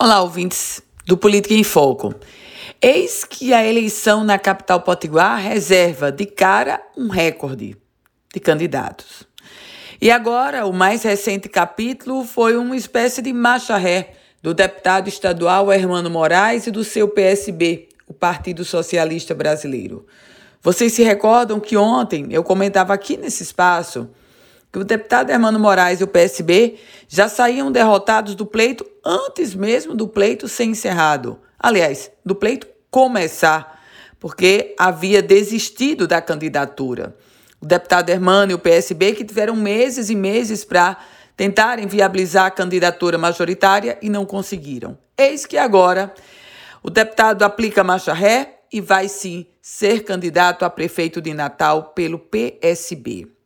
Olá, ouvintes do Política em Foco. Eis que a eleição na capital potiguar reserva de cara um recorde de candidatos. E agora, o mais recente capítulo foi uma espécie de marcha-ré do deputado estadual Hermano Moraes e do seu PSB, o Partido Socialista Brasileiro. Vocês se recordam que ontem eu comentava aqui nesse espaço que o deputado Hermano Moraes e o PSB já saíam derrotados do pleito antes mesmo do pleito ser encerrado. Aliás, do pleito começar, porque havia desistido da candidatura. O deputado Hermano e o PSB que tiveram meses e meses para tentarem viabilizar a candidatura majoritária e não conseguiram. Eis que agora o deputado aplica marcha ré e vai sim ser candidato a prefeito de Natal pelo PSB.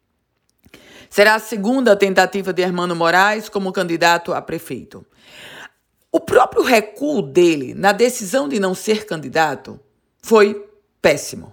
Será a segunda tentativa de Hermano Moraes como candidato a prefeito. O próprio recuo dele na decisão de não ser candidato foi péssimo.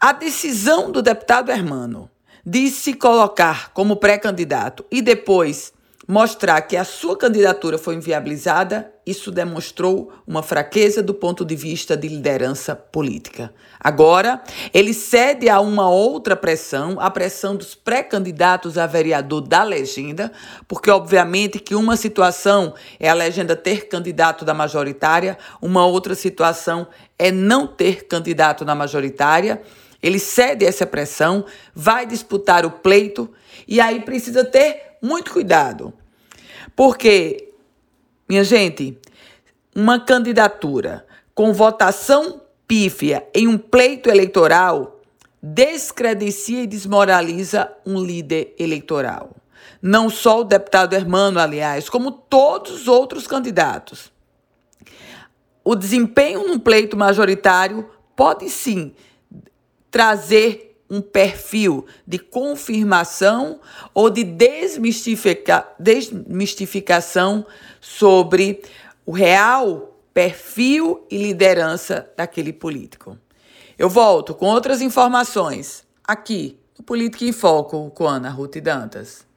A decisão do deputado Hermano de se colocar como pré-candidato e depois mostrar que a sua candidatura foi inviabilizada, isso demonstrou uma fraqueza do ponto de vista de liderança política. Agora, ele cede a uma outra pressão, a pressão dos pré-candidatos a vereador da legenda, porque obviamente que uma situação é a legenda ter candidato da majoritária, uma outra situação é não ter candidato na majoritária. Ele cede essa pressão, vai disputar o pleito e aí precisa ter muito cuidado. Porque, minha gente, uma candidatura com votação pífia em um pleito eleitoral descredencia e desmoraliza um líder eleitoral. Não só o deputado Hermano, aliás, como todos os outros candidatos. O desempenho num pleito majoritário pode sim trazer um perfil de confirmação ou de desmistifica, desmistificação sobre o real perfil e liderança daquele político. Eu volto com outras informações aqui no Política em Foco com Ana Ruth Dantas.